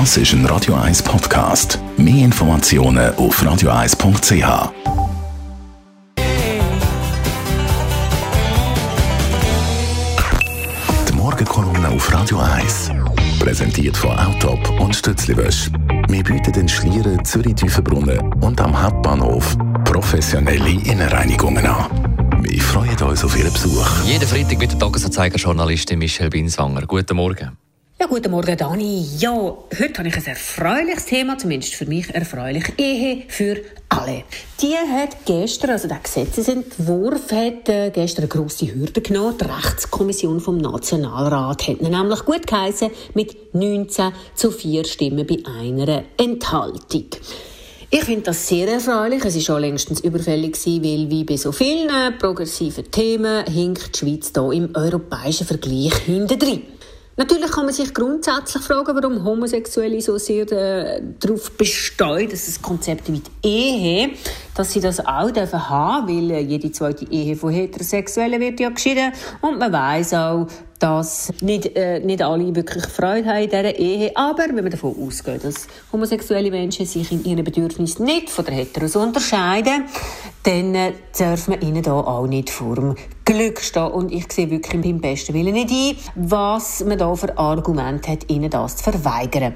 Das ist ein Radio 1 Podcast. Mehr Informationen auf radio1.ch. Die Morgenkolumne auf Radio 1. Präsentiert von Autop und Stützliwösch. Wir bieten den Schlieren Zürich-Tüfenbrunnen und am Hauptbahnhof professionelle Innenreinigungen an. Wir freuen uns auf Ihren Besuch. Jeden Freitag mit der Tagesanzeiger-Journalistin Michelle Binswanger. Guten Morgen. Ja, guten Morgen, Dani. Ja, heute habe ich ein erfreuliches Thema, zumindest für mich erfreulich. Ehe für alle. Die hat gestern, also der Gesetzesentwurf hat äh, gestern eine grosse Hürde genommen. Die Rechtskommission vom Nationalrat hat ihn nämlich gut geheißen mit 19 zu 4 Stimmen bei einer Enthaltung. Ich finde das sehr erfreulich. Es ist schon längstens überfällig weil wie bei so vielen progressiven Themen hinkt die Schweiz hier im europäischen Vergleich hintendrein. Natürlich kann man sich grundsätzlich fragen, warum Homosexuelle so sehr äh, darauf bestehen, dass das Konzept die Ehe, dass sie das auch dürfen haben, weil äh, jede zweite Ehe von Heterosexuellen wird ja geschieden. Und man weiß auch, dass nicht, äh, nicht alle wirklich Freude haben in dieser Ehe. Aber wenn man davon ausgeht, dass homosexuelle Menschen sich in ihren Bedürfnissen nicht von der Heteros unterscheiden, dann äh, darf man ihnen da auch nicht vor dem Glück stehen. Und ich sehe wirklich beim besten Willen nicht ein, was man da für Argumente hat, ihnen das zu verweigern.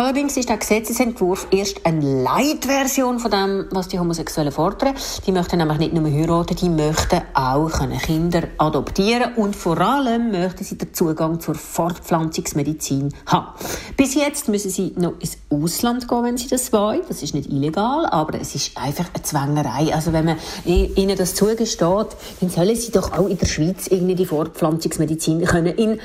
Allerdings ist der Gesetzesentwurf erst eine Leitversion von dem, was die Homosexuellen fordern. Die möchten nämlich nicht nur heiraten, die möchten auch Kinder adoptieren und vor allem möchten sie den Zugang zur Fortpflanzungsmedizin haben. Bis jetzt müssen sie noch ins Ausland gehen, wenn sie das wollen. Das ist nicht illegal, aber es ist einfach eine Zwängerei. Also wenn man ihnen das zugesteht, dann sollen sie doch auch in der Schweiz irgendwie die Fortpflanzungsmedizin können in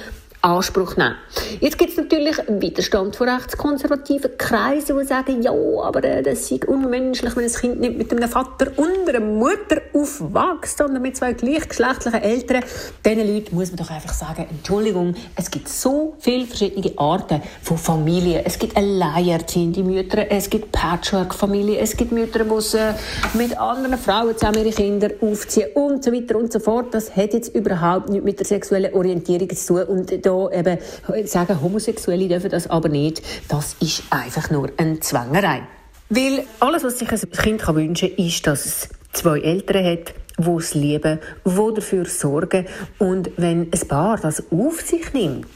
Anspruch nehmen. Jetzt gibt es natürlich Widerstand von rechtskonservativen Kreisen, die sagen, ja, aber äh, das ist unmenschlich, wenn ein Kind nicht mit einem Vater und einer Mutter aufwächst, sondern mit zwei gleichgeschlechtlichen Eltern. Diesen Leuten muss man doch einfach sagen, Entschuldigung, es gibt so viele verschiedene Arten von Familien. Es gibt alleinerziehende Mütter, es gibt Patchwork-Familien, es gibt Mütter, die mit anderen Frauen zusammen ihre Kinder aufziehen und so weiter und so fort. Das hat jetzt überhaupt nichts mit der sexuellen Orientierung zu tun. Und da eben sagen, Homosexuelle dürfen das aber nicht, das ist einfach nur eine Zwängerei. Weil alles, was sich ein Kind wünschen kann, ist, dass es zwei Eltern hat, die es lieben, die dafür sorgen. Und wenn ein Paar das auf sich nimmt,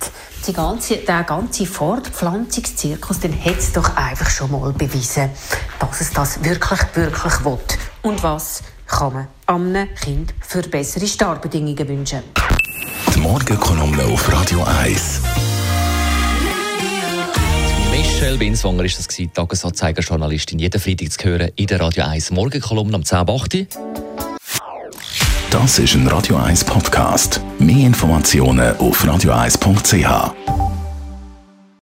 die ganze, der ganze Fortpflanzungszirkus, dann hat es doch einfach schon mal bewiesen, dass es das wirklich, wirklich will. Und was kann man einem Kind für bessere Startbedingungen wünschen? Die Morgenkolumne auf Radio 1. Michelle Binswanger ist das gewesen, Tagesanzeiger-Journalistin. Jeden Freitag zu hören in der Radio 1 Morgenkolumne am 10.8. Das ist ein Radio 1 Podcast. Mehr Informationen auf radio1.ch.